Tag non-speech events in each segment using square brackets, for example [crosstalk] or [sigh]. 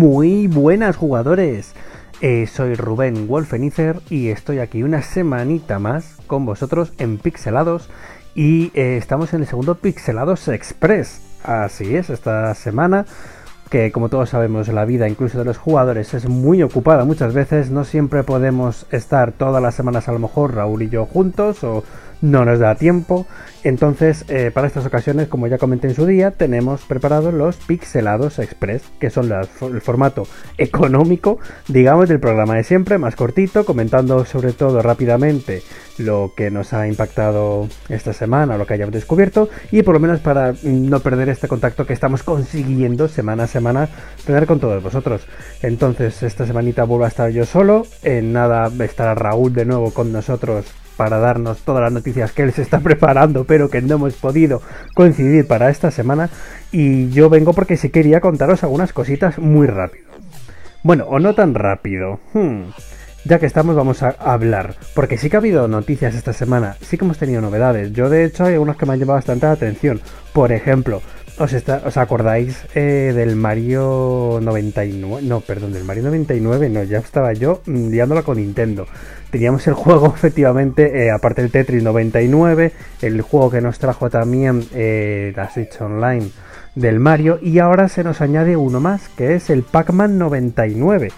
Muy buenas jugadores. Eh, soy Rubén Wolfenizer y estoy aquí una semanita más con vosotros en Pixelados y eh, estamos en el segundo Pixelados Express. Así es, esta semana que como todos sabemos la vida incluso de los jugadores es muy ocupada muchas veces, no siempre podemos estar todas las semanas a lo mejor Raúl y yo juntos o no nos da tiempo. Entonces, eh, para estas ocasiones, como ya comenté en su día, tenemos preparados los Pixelados Express, que son el formato económico, digamos, del programa de siempre, más cortito, comentando sobre todo rápidamente lo que nos ha impactado esta semana, lo que hayamos descubierto, y por lo menos para no perder este contacto que estamos consiguiendo semana a semana tener con todos vosotros. Entonces, esta semanita vuelvo a estar yo solo, en nada estará Raúl de nuevo con nosotros para darnos todas las noticias que él se está [laughs] preparando, pero que no hemos podido coincidir para esta semana. Y yo vengo porque sí quería contaros algunas cositas muy rápido. Bueno, o no tan rápido. Hmm. Ya que estamos, vamos a hablar. Porque sí que ha habido noticias esta semana, sí que hemos tenido novedades. Yo, de hecho, hay algunas que me han llevado bastante atención. Por ejemplo, ¿Os, está, ¿Os acordáis eh, del Mario 99? No, perdón, del Mario 99, no, ya estaba yo mm, liándola con Nintendo. Teníamos el [laughs] juego, efectivamente, eh, aparte del Tetris 99, el juego que nos trajo también eh, la Switch Online del Mario, y ahora se nos añade uno más, que es el Pac-Man 99.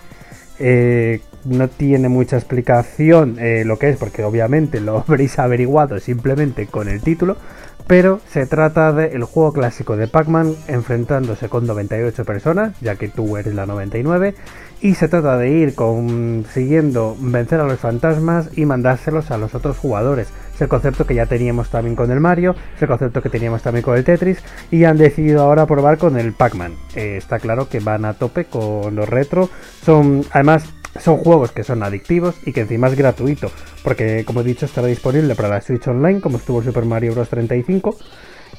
no tiene mucha explicación lo que es, porque obviamente lo [laughs] habréis averiguado simplemente con el título pero se trata del juego clásico de Pac-Man enfrentándose con 98 personas, ya que tú eres la 99, y se trata de ir consiguiendo vencer a los fantasmas y mandárselos a los otros jugadores. Es el concepto que ya teníamos también con el Mario, es el concepto que teníamos también con el Tetris, y han decidido ahora probar con el Pac-Man. Eh, está claro que van a tope con los retro, son además son juegos que son adictivos y que encima es gratuito, porque como he dicho estará disponible para la Switch Online, como estuvo Super Mario Bros. 35.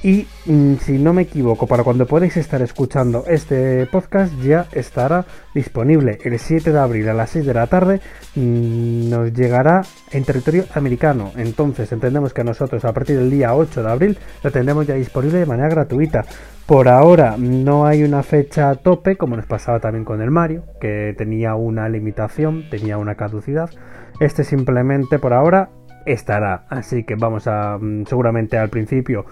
Y mm, si no me equivoco, para cuando podáis estar escuchando este podcast ya estará disponible el 7 de abril a las 6 de la tarde. Mm, nos llegará en territorio americano. Entonces entendemos que nosotros a partir del día 8 de abril lo tendremos ya disponible de manera gratuita. Por ahora no hay una fecha tope, como nos pasaba también con el Mario, que tenía una limitación, tenía una caducidad. Este simplemente por ahora estará. Así que vamos a, mm, seguramente al principio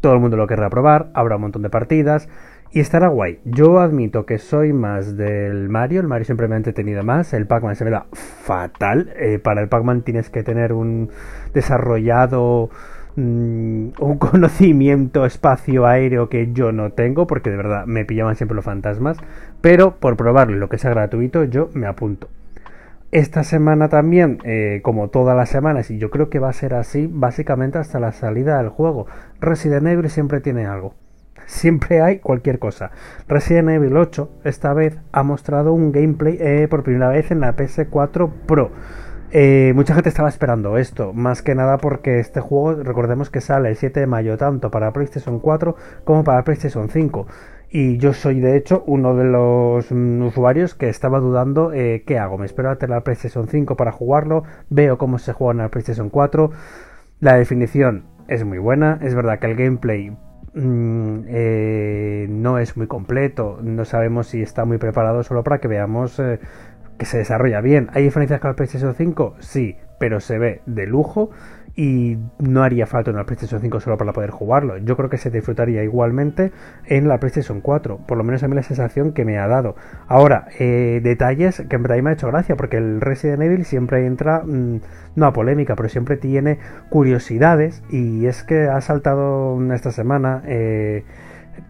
todo el mundo lo querrá probar, habrá un montón de partidas y estará guay. Yo admito que soy más del Mario, el Mario siempre me ha entretenido más, el Pac-Man se me da fatal. Eh, para el Pac-Man tienes que tener un desarrollado mm, un [laughs] conocimiento espacio aéreo que yo no tengo porque de verdad me pillaban siempre los fantasmas pero por probarlo lo que sea gratuito yo me apunto esta semana también, eh, como todas las semanas, y yo creo que va a ser así básicamente hasta la salida del juego, Resident Evil siempre tiene algo. Siempre hay cualquier cosa. Resident Evil 8 esta vez ha mostrado un gameplay eh, por primera vez en la PS4 Pro. Eh, mucha gente estaba esperando esto, más que nada porque este juego, recordemos que sale el 7 de mayo tanto para PlayStation 4 como para PlayStation 5. Y yo soy de hecho uno de los mm, usuarios que estaba dudando eh, qué hago. Me espero a tener la PlayStation 5 para jugarlo, veo cómo se juega en la PlayStation 4. La definición es muy buena, es verdad que el gameplay mm, eh, no es muy completo, no sabemos si está muy preparado solo para que veamos eh, que se desarrolla bien. ¿Hay diferencias con la PlayStation 5? Sí, pero se ve de lujo y no haría falta una PlayStation 5 solo para poder jugarlo. Yo creo que se disfrutaría igualmente en la PlayStation 4, por lo menos a mí la sensación que me ha dado. Ahora, eh, detalles que en verdad me ha hecho gracia, porque el Resident Evil siempre entra, mm, no a polémica, pero siempre tiene curiosidades y es que ha saltado esta semana... Eh,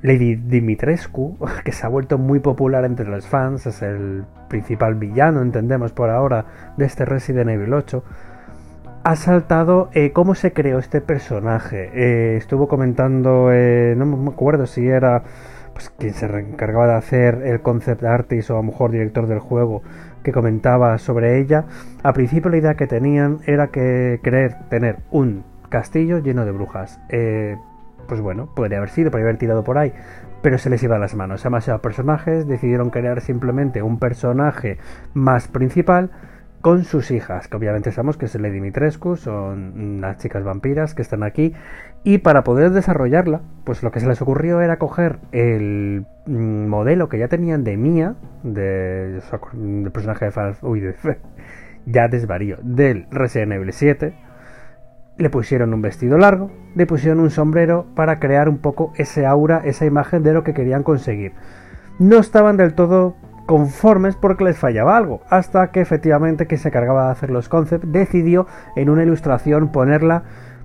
Lady Dimitrescu, [laughs] que se ha vuelto muy popular entre los fans, es el principal villano, entendemos por ahora, de este Resident Evil 8 ha saltado eh, cómo se creó este personaje. Eh, estuvo comentando, eh, no me acuerdo si era pues, quien se encargaba de hacer el concept artist o a lo mejor director del juego que comentaba sobre ella. A principio la idea que tenían era que querer tener un castillo lleno de brujas. pues bueno, podría haber sido, podría haber tirado por ahí, pero se les iba a las manos. Demasiados personajes, decidieron crear simplemente un personaje más principal con sus hijas, que obviamente sabemos que es Lady Dimitrescu, son las chicas vampiras que están aquí, y para poder desarrollarla, pues lo que se les ocurrió era coger el mm, modelo que ya tenían de Mia, de, del personaje de Final uy, de, [laughs] ya desvarío, del Resident Evil 7, le pusieron un vestido largo, le pusieron un sombrero para crear un poco ese aura, esa imagen de lo que querían conseguir. No estaban del todo conformes porque les fallaba algo, hasta que efectivamente que se cargaba de hacer los concepts decidió en una ilustración ponerla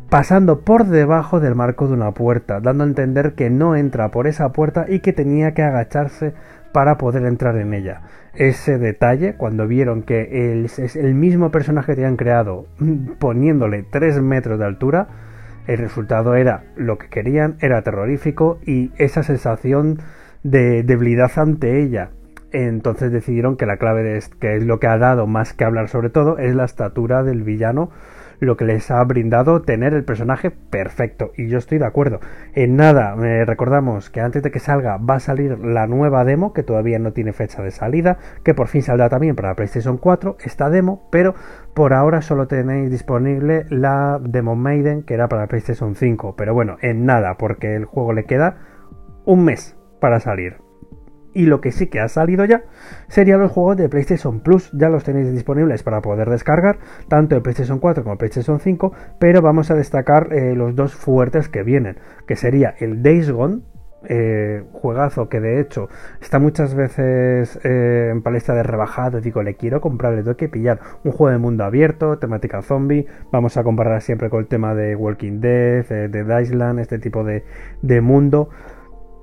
pasando por debajo del marco de una puerta, dando a entender que no entra por esa puerta y que tenía que agacharse para poder entrar en ella. Ese detalle, cuando vieron que el, es el mismo personaje que habían creado [laughs] poniéndole 3 metros de altura, el resultado era lo que querían, era terrorífico y esa sensación de debilidad ante ella entonces decidieron que la clave de que es lo que ha dado más que hablar sobre todo es la estatura del villano, lo que les ha brindado tener el personaje perfecto. Y yo estoy de acuerdo. En nada, recordamos que antes de que salga va a salir la nueva demo, que todavía no tiene fecha de salida, que por fin saldrá también para PlayStation 4, esta demo, pero por ahora solo tenéis disponible la demo Maiden, que era para PlayStation 5. Pero bueno, en nada, porque el juego le queda un mes para salir. Y lo que sí que ha salido ya serían los juegos de PlayStation Plus. Ya los tenéis disponibles para poder descargar, tanto de PlayStation 4 como PlayStation 5. Pero vamos a destacar eh, los dos fuertes que vienen, que sería el Days Gone. Eh, juegazo que de hecho está muchas veces eh, en palestra de rebajado. Digo, le quiero comprar, le tengo que pillar un juego de mundo abierto, temática zombie. Vamos a comparar siempre con el tema de Walking Dead, de Island, este tipo de, de mundo.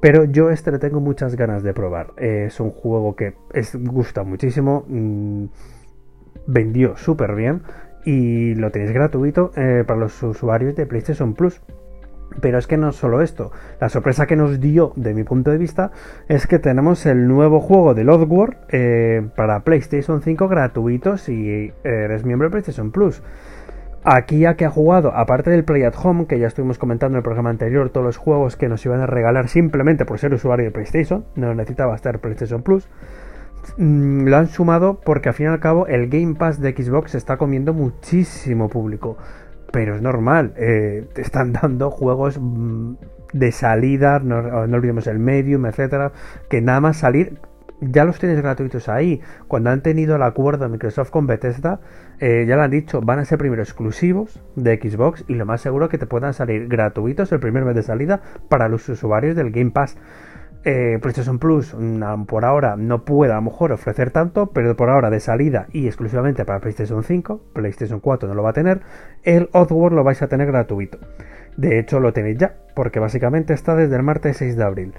Pero yo este le tengo muchas ganas de probar. es un juego que es, gusta muchísimo. Mm, vendió súper bien. Y lo tenéis gratuito eh, para los usuarios de PlayStation Plus. Pero es que no solo esto, la sorpresa que nos dio, de mi punto de vista, es que tenemos el nuevo juego de Oddworld eh, para PlayStation 5 gratuito si eres miembro de PlayStation Plus. Aquí ya que ha jugado, aparte del Play at Home, que ya estuvimos comentando en el programa anterior, todos los juegos que nos iban a regalar simplemente por ser usuario de PlayStation, no necesitaba estar PlayStation Plus, mm, lo han sumado porque al fin y al cabo el Game Pass de Xbox está comiendo muchísimo público. Pero es normal, eh, te están [laughs] dando juegos mm, de salida, no, no olvidemos el Medium, etcétera, que nada más salir ya los tienes gratuitos ahí. Cuando han tenido el acuerdo Microsoft con Bethesda, eh, ya lo han dicho, van a ser primero exclusivos de Xbox y lo más seguro que te puedan salir gratuitos el primer mes de salida para los usuarios del Game Pass. Eh, PlayStation Plus mm, por ahora no puede a lo mejor ofrecer tanto, pero por ahora de salida y exclusivamente para PlayStation 5, PlayStation 4 no lo va a tener, el Oddworld lo vais a tener gratuito. De hecho lo tenéis ya, porque básicamente está desde el martes 6 de abril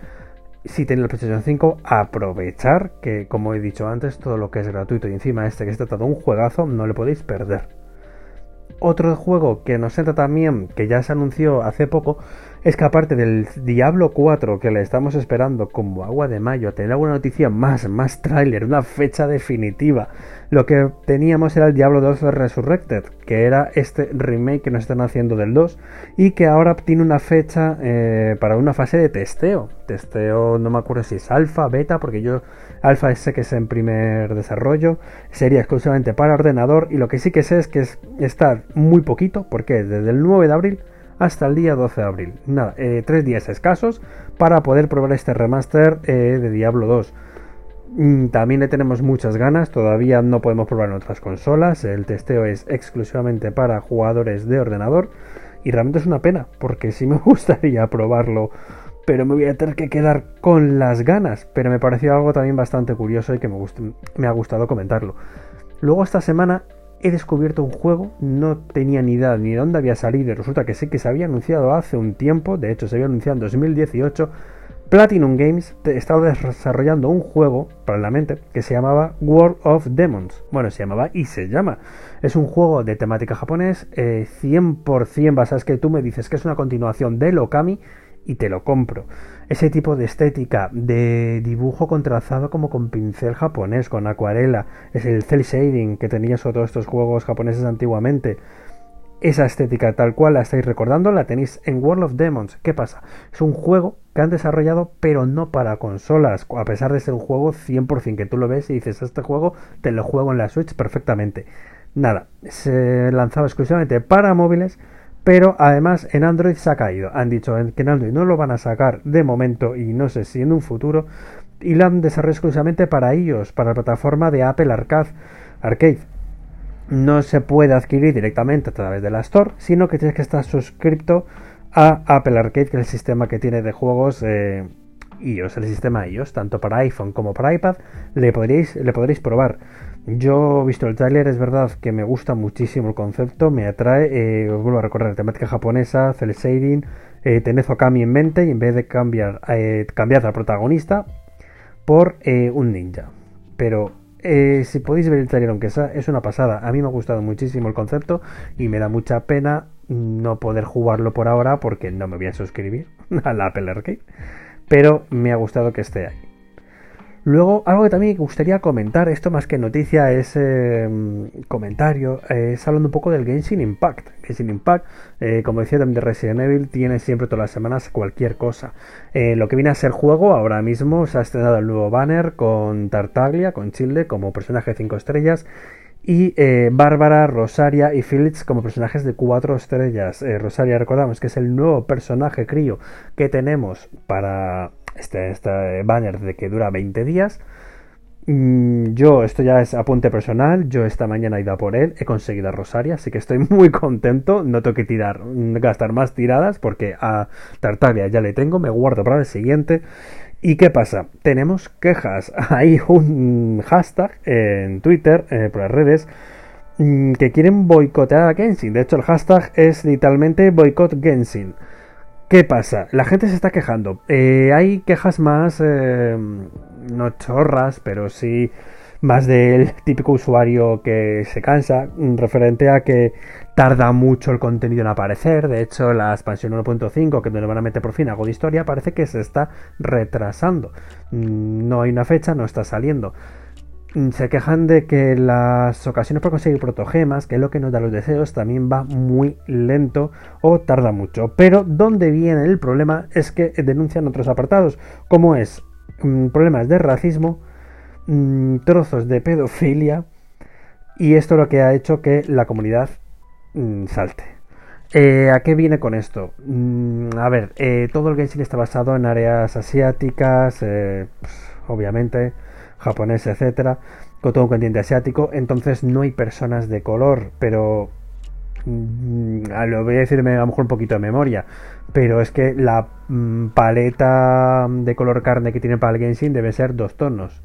si tenéis la PlayStation 5, aprovechar que, como he dicho antes, todo lo que es gratuito y encima este que está todo un juegazo, no le podéis perder. Otro juego que nos entra también, que ya se anunció hace poco, es que aparte del Diablo 4 que le estamos esperando como agua de mayo, tener alguna noticia más, más tráiler, una fecha definitiva. Lo que teníamos era el Diablo 2 Resurrected, que era este remake que nos están haciendo del 2 y que ahora tiene una fecha eh, para una fase de testeo. Testeo, no me acuerdo si es alfa, beta, porque yo alfa sé que es en primer desarrollo, sería exclusivamente para ordenador y lo que sí que sé es que está muy poquito, porque desde el 9 de abril hasta el día 12 de abril. Nada, eh, tres días escasos para poder probar este remaster eh, de Diablo 2. Mm, también le tenemos muchas ganas, todavía no podemos probar en otras consolas, el testeo es exclusivamente para jugadores de ordenador y realmente es una pena porque sí me [laughs] gustaría probarlo, pero me voy a tener que quedar con las ganas, pero me pareció algo también bastante curioso y que me, me ha gustado comentarlo. Luego esta semana he descubierto un juego, no tenía ni idea ni de dónde había salido y resulta que sé que se había anunciado hace un tiempo, de hecho se había anunciado en 2018. Platinum Games estaba desarrollando un juego para la mente que se llamaba World of Demons. Bueno, se llamaba y se llama. Es un juego de temática japonés, 100% eh, basado. Es que tú me dices que es una continuación de Okami y te lo compro. Ese tipo de estética de dibujo contrazado como con pincel japonés, con acuarela, es el cel shading que tenía sobre todos estos juegos japoneses antiguamente. Esa estética tal cual la estáis recordando la tenéis en World of Demons. ¿Qué pasa? Es un juego que han desarrollado, pero no para consolas, a pesar de ser un juego 100% que tú lo ves y dices, este juego te lo juego en la Switch perfectamente. Nada, se lanzaba exclusivamente para móviles, pero además en Android se ha caído. Han dicho que en Android no lo van a sacar de momento y no sé si en un futuro, y lo han desarrollado exclusivamente para ellos, para la plataforma de Apple Arcade. Arcade. No se puede adquirir directamente a través de la Store, sino que tienes que estar suscrito a Apple Arcade, que es el sistema que tiene de juegos eh, iOS, el sistema iOS, tanto para iPhone como para iPad, le le podréis probar. Yo he visto el tráiler, es verdad que me gusta muchísimo el concepto, me atrae, eh, os vuelvo a recordar, temática japonesa, cel shading, eh, tened Okami en mente y en vez de cambiar, eh, cambiar al protagonista por eh, un ninja. Pero si podéis ver el tráiler aunque sea, es una pasada. A mí me ha gustado muchísimo el concepto y me da mucha pena no poder jugarlo por ahora porque no me voy a suscribir [laughs] a la Apple Arcade. Pero me ha gustado que esté ahí. Luego, algo que también me gustaría comentar, esto más que noticia es em, comentario, es hablando un poco del Genshin Impact. Genshin Impact, eh, como decía también de Resident Evil, tiene siempre todas las semanas cualquier cosa. Eh, lo que viene a ser juego, ahora mismo se ha estrenado el nuevo banner con Tartaglia, con Childe como personaje de 5 estrellas y eh, Bárbara, Rosaria y Felix como personajes de 4 estrellas. Rosaria, recordamos que es el nuevo personaje crío que tenemos para este, este banner de que dura 20 días. Mm, yo, esto ya es apunte personal, yo esta mañana he ido a por él, he conseguido a Rosaria, así que estoy [laughs] muy contento, no tengo que tirar, gastar más tiradas porque a Tartaglia ya le tengo, me guardo para el siguiente. ¿Y qué pasa? Tenemos quejas, [laughs] hay un hashtag en Twitter, eh, por las redes, mm, que quieren boicotear a Genshin, de hecho el hashtag es literalmente boicot Genshin. ¿Qué pasa? La gente se está quejando. Eh, hay quejas más, eh, no chorras, pero sí más del típico usuario que se cansa, mm, referente a que tarda mucho el contenido en aparecer. De hecho, la expansión 1.5, que nos van a meter por fin algo de historia, parece que se está retrasando. Mm, no hay una fecha, no está saliendo. Mm, se quejan de que las ocasiones para conseguir protogemas, que es lo que nos da los deseos, también va muy lento o tarda mucho. Pero donde viene el problema es que denuncian otros apartados, como es mm, problemas de racismo, mm, trozos de pedofilia, y esto lo que ha hecho que la comunidad salte. Eh, ¿A qué viene con esto? a ver, eh, todo el Genshin está basado en áreas asiáticas, eh, pues, obviamente japonés, etcétera, con todo un continente asiático, entonces no hay personas de color, pero mm, lo voy a decirme a lo mejor un poquito de memoria, pero es que la mm, paleta de color carne que tiene para el Genshin debe ser dos tonos.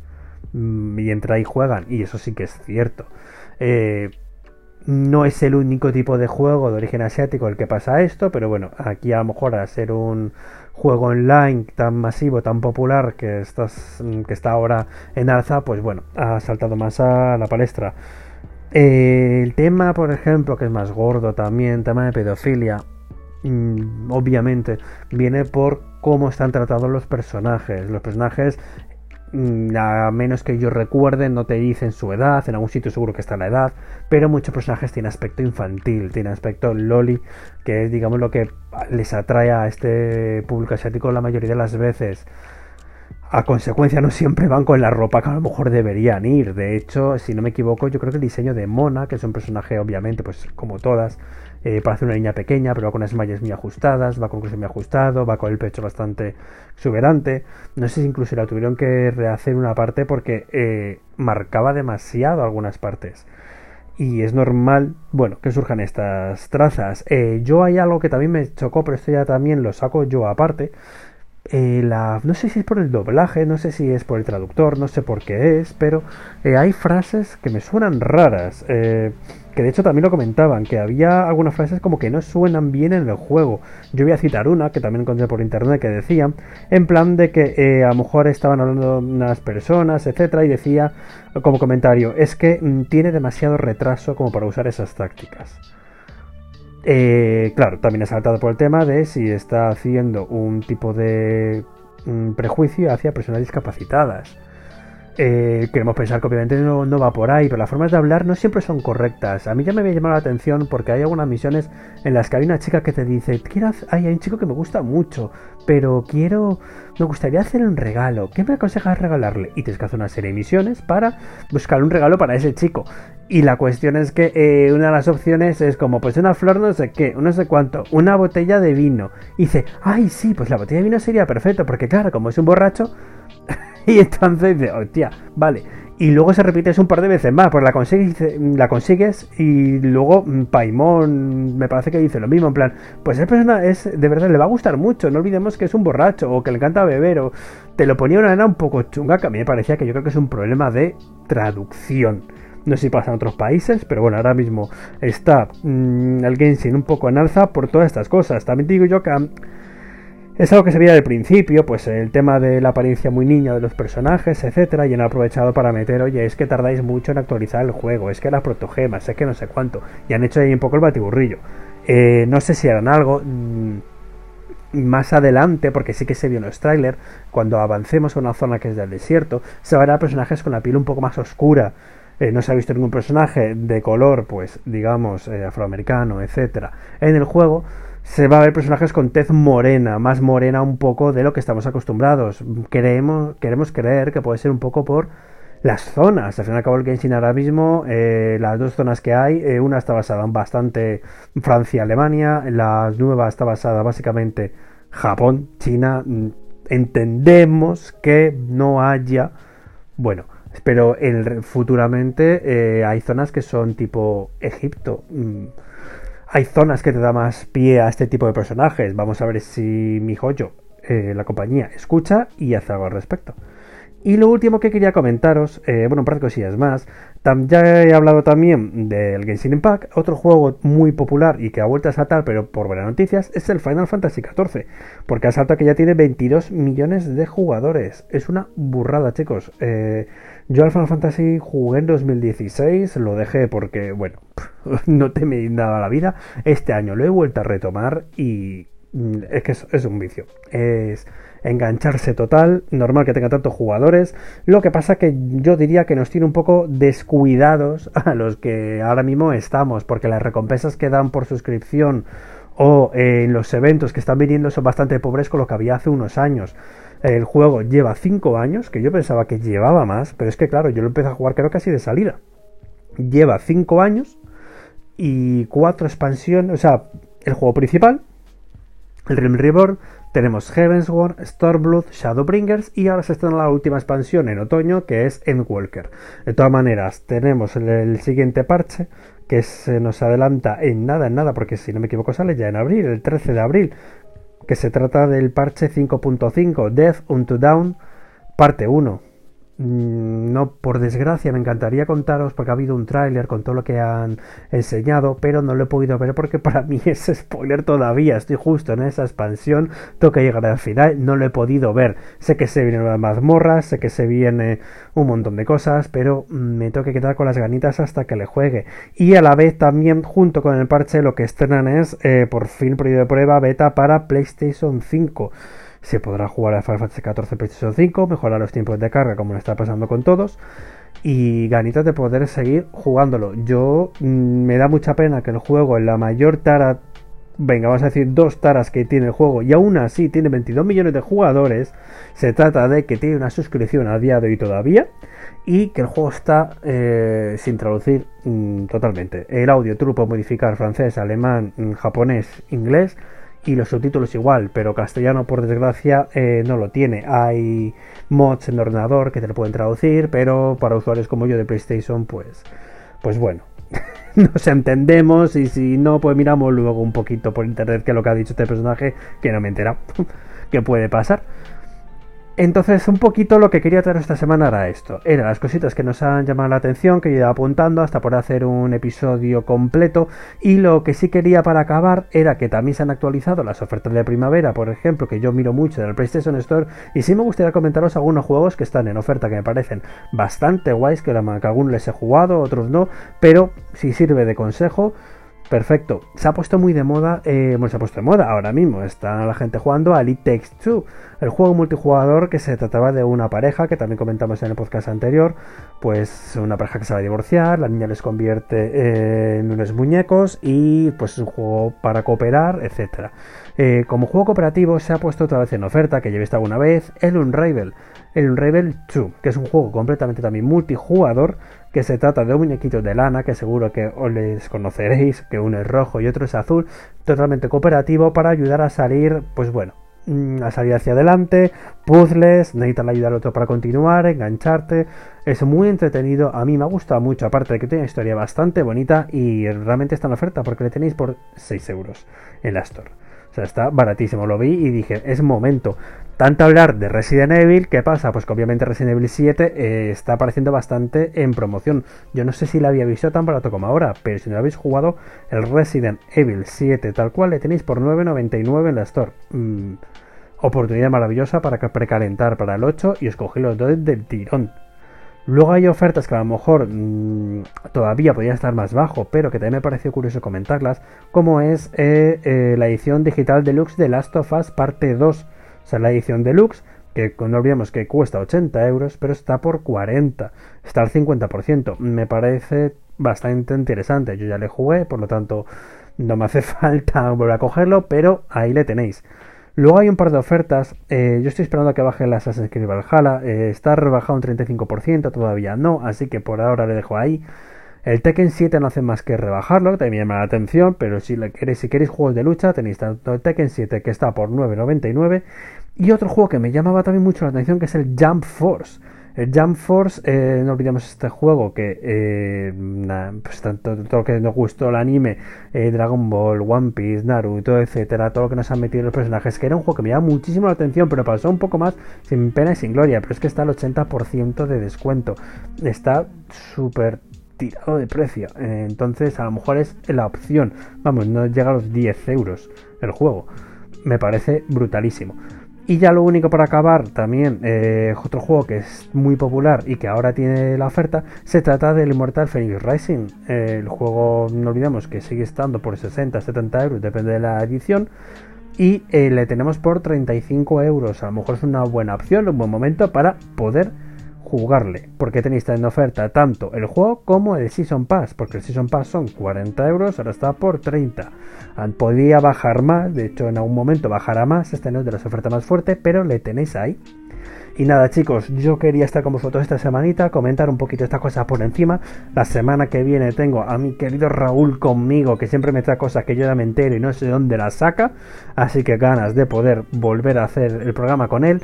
Mm, y entre ahí juegan, y eso sí que es cierto. Eh, no es el único tipo de juego de origen asiático el que pasa esto, pero bueno, aquí a lo mejor a ser un juego online tan masivo, tan popular que, estás, que está ahora en alza, pues bueno, ha saltado más a la palestra. Eh, el tema, por ejemplo, que es más gordo también, tema de pedofilia, mm, obviamente viene por cómo están tratados los personajes. Los personajes Mm, a menos que yo recuerde, no te dicen su edad, en algún sitio seguro que está la edad, pero muchos personajes tienen aspecto infantil, tienen aspecto loli, que es digamos lo que les atrae a este público asiático la mayoría de las veces. A consecuencia no siempre van con la ropa que a lo mejor deberían ir. De hecho, si no me equivoco, yo creo que el diseño de Mona, que es un personaje obviamente, pues como todas, eh, parece una niña pequeña, pero va con unas mallas muy ajustadas, va con un muy ajustado, va con el pecho bastante exuberante. No sé si incluso la tuvieron que rehacer una parte porque eh, marcaba demasiado algunas partes. Y es normal, bueno, que surjan estas trazas. Eh, yo hay algo que también me chocó, pero esto ya también lo saco yo aparte. Eh, la, no sé si es por el doblaje, no sé si es por el traductor, no sé por qué es, pero eh, hay frases que me suenan raras. Eh, que de hecho también lo comentaban, que había algunas frases como que no suenan bien en el juego. Yo voy a citar una que también encontré por internet que decía, en plan de que a lo mejor estaban hablando unas personas, etcétera, y decía como comentario, es que mm, tiene demasiado retraso como para usar esas tácticas. Eh, claro, también ha saltado por el tema de si está haciendo un tipo de prejuicio hacia personas discapacitadas. Eh, queremos pensar que obviamente no, va por ahí, pero las formas de hablar no siempre son correctas. A mí ya me había llamado la atención porque hay algunas misiones en las que hay una chica que te dice, quiero, hay un chico que me gusta mucho, pero quiero, me gustaría hacer un regalo. ¿Qué me aconsejas regalarle? Y tienes que hacer una serie de misiones para buscar un regalo para ese chico. Y la cuestión es que eh, una de las opciones es como, pues una flor no sé qué, no sé cuánto, una botella de vino. Y dice, ay, sí, pues la botella de vino sería perfecto, porque claro, como es un borracho, [laughs] y entonces dice, hostia, vale. Y luego se repite eso un par de veces más, pues la consigues, la consigues y luego mm, Paimon me parece que dice lo mismo, en plan, pues esa persona es, de verdad, le va a gustar mucho, no olvidemos que es un borracho o que le encanta beber o te lo ponía una nena un poco chunga que a mí me parecía que yo creo que es un problema de traducción. No sé si pasa en otros países, pero bueno, ahora mismo está mmm, el Genshin un poco en alza por todas estas cosas. También digo yo que es algo que se veía del principio, pues el tema de la apariencia muy niña de los personajes, etcétera, y han aprovechado para meter, oye, es que tardáis mucho en actualizar el juego, es que las protogemas, es que no sé cuánto, y han hecho ahí un poco el batiburrillo. Eh, no sé si harán algo mmm, más adelante, porque sí que se vio en los trailers, cuando avancemos a una zona que es del desierto, se verán personajes con la piel un poco más oscura. Eh, no se ha visto ningún personaje de color, pues digamos, eh, afroamericano, etcétera, en el juego se va a ver personajes con tez morena, más morena un poco de lo que estamos acostumbrados. Queremos, queremos creer que puede ser un poco por las zonas. Al fin y al cabo, el Genshin ahora mismo, eh, las dos zonas que hay, una está basada en bastante Francia-Alemania, la nueva está basada básicamente Japón, China. Mm, entendemos que no haya, bueno, pero el, futuramente eh, hay zonas que son tipo Egipto. Mm, hay zonas que te da más pie a este tipo de personajes. Vamos a ver si mi joyo, eh, la compañía, escucha y hace algo al respecto. Y lo último que quería comentaros, eh, bueno, un par de cosillas más. ya he hablado también del Genshin Impact, otro juego muy popular y que ha vuelto a saltar, pero por buenas noticias, es el Final Fantasy XIV. Porque ha saltado que ya tiene 22 millones de jugadores. Es una burrada, chicos. Yo al Final Fantasy jugué en 2016, lo dejé porque, bueno, [laughs] no teme nada la vida. Este año lo he vuelto a retomar y mm, es que es, es un vicio. Es engancharse total, normal que tenga tantos jugadores. Lo que pasa que yo diría que nos tiene un poco descuidados [laughs] a los que ahora mismo estamos, porque las recompensas que dan por suscripción o en los eventos que están viniendo son bastante pobres con lo que había hace unos años. El juego lleva 5 años, que yo pensaba que llevaba más, pero es que claro, yo lo empecé a jugar creo casi de salida. Lleva 5 años y 4 expansiones, o sea, el juego principal, el Realm Reborn, tenemos Heavensward, Stormblood, Shadowbringers y ahora se está en la última expansión en otoño que es Endwalker. De todas maneras, tenemos el, el siguiente parche que se nos adelanta en nada, en nada, porque si no me equivoco sale ya en abril, el 13 de abril, que se trata del parche 5.5 Death Unto Down, parte 1. Mm, no, por desgracia, me encantaría contaros porque ha habido un tráiler con todo lo que han enseñado, pero no lo he podido ver porque para mí es spoiler todavía. Estoy justo en esa expansión, tengo que llegar al final, no lo he podido ver. Sé que se vienen las mazmorras, sé que se viene un montón de cosas, pero me tengo que quedar con las ganitas hasta que le juegue. Y a la vez también, junto con el parche, lo que estrenan es eh, por fin periodo de prueba beta para PlayStation 5 se podrá jugar a Final Fantasy XIV PlayStation 5, mejorar los tiempos de carga como lo está pasando con todos y ganitas de poder seguir jugándolo. Yo mm, me da mucha pena que el juego en la mayor tara, venga, vamos a decir dos taras que tiene el juego y aún así tiene 22 millones de jugadores, se trata de que tiene una suscripción a día de hoy todavía y que el juego está eh, sin traducir mm, totalmente. El audio tú modificar francés, alemán, mm, japonés, inglés y los subtítulos igual, pero castellano por desgracia eh, no lo tiene. Hay mods en el ordenador que te lo pueden traducir, pero para usuarios como yo de PlayStation, pues, pues bueno, [laughs] nos entendemos y si no, pues miramos luego un poquito por internet que lo que ha dicho este personaje, que no me entera [laughs] que puede pasar. Entonces, un poquito lo que quería traer esta semana era esto. Eran las cositas que nos han llamado la atención, que yo iba apuntando hasta por hacer un episodio completo. Y lo que sí quería para acabar era que también se han actualizado las ofertas de primavera, por ejemplo, que yo miro mucho en el PlayStation Store. Y sí me gustaría comentaros algunos juegos que están en oferta que me parecen bastante guays, que, que algunos les he jugado, otros no. Pero si sirve de consejo, Perfecto. Se ha puesto muy de moda, eh, bueno, se ha puesto de moda ahora mismo. Está la gente jugando a Elite Takes Two, el juego multijugador que se trataba de una pareja, que también comentamos en el podcast anterior. Pues una pareja que se va a divorciar, la niña les convierte eh, en unos muñecos y pues es un juego para cooperar, etcétera. Eh, como juego cooperativo se ha puesto otra vez en oferta, que ya he visto alguna vez, el Unravel. El Unravel 2, que es un juego completamente también multijugador que se trata de un muñequito de lana que seguro que os les conoceréis, que uno es rojo y otro es azul, totalmente cooperativo para ayudar a salir, pues bueno, mm, a salir hacia adelante, puzzles, la ayuda del otro para continuar, engancharte. Es muy entretenido, a mí me ha gustado mucho, aparte de que tiene una historia bastante bonita y realmente está en oferta porque le tenéis por 6 euros en la Store. Sea, está baratísimo, lo vi y dije, es momento tanto hablar de Resident Evil, ¿qué pasa? Pues que obviamente Resident Evil 7 eh, está apareciendo bastante en promoción. Yo no sé si la había visto tan barato como ahora, pero si no habéis jugado el Resident Evil 7 tal cual, le tenéis por 9.99 en la Store. Mm, oportunidad maravillosa para precalentar para el 8 y escogí los dos del tirón. Luego hay ofertas que a lo mejor mm, todavía podrían estar más bajo, pero que también me pareció curioso comentarlas, como es eh, eh, la edición digital deluxe de Last of Us parte 2 o sea, la edición deluxe, que no olvidemos que cuesta 80 euros, pero está por 40, está al 50%. Me parece bastante interesante. Yo ya le jugué, por lo tanto no me hace [laughs] falta volver a cogerlo, pero ahí le tenéis. Luego hay un par de ofertas. Eh, yo estoy esperando a que baje la Assassin's Creed Valhalla. Eh, está rebajado un 35%, todavía no, así que por ahora le dejo ahí. El Tekken 7 no hace más que rebajarlo, que también llama la atención, pero si, queréis, si queréis juegos de lucha, tenéis tanto el Tekken 7 que está por 9.99 y otro juego que me llamaba también mucho la atención que es el Jump Force. El Jump Force, eh, no olvidemos este juego que eh, pues tanto todo lo que nos gustó el anime, eh, Dragon Ball, One Piece, Naruto, etcétera, todo lo que nos han metido los personajes, que era un juego que me llama muchísimo la atención, pero pasó un poco más sin pena y sin gloria, pero es que está al 80% de descuento. Está súper tirado de precio. entonces, a lo mejor es la opción. Vamos, no llega a los 10 euros el juego. Me parece brutalísimo. Y ya lo único para acabar, también eh, otro juego que es muy popular y que ahora tiene la oferta, se trata del Immortal Phoenix Rising. el juego, no olvidemos que sigue estando por 60, 70 euros, depende de la edición. Y eh, le tenemos por 35 euros. A lo mejor es una buena opción, un buen momento para poder jugarle, porque tenéis en oferta tanto el juego como el Season Pass, porque el Season Pass son 40 euros, ahora está por 30. Podía bajar más, de hecho en algún momento bajará más, este no es de las ofertas más fuertes, pero le tenéis ahí. Y nada chicos, yo quería estar con vosotros esta semanita, comentar un poquito estas cosas por encima. La semana que viene tengo a mi querido Raúl conmigo, que siempre me trae cosas que yo ya me entero y no sé dónde las saca. Así que ganas de poder volver a hacer el programa con él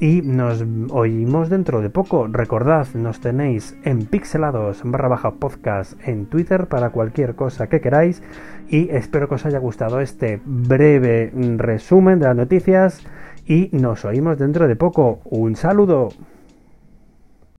y nos oímos dentro de poco. Recordad, nos tenéis en pixelados barra baja podcast en Twitter para cualquier cosa que queráis y espero que os haya gustado este breve resumen de las noticias y nos oímos dentro de poco. Un saludo.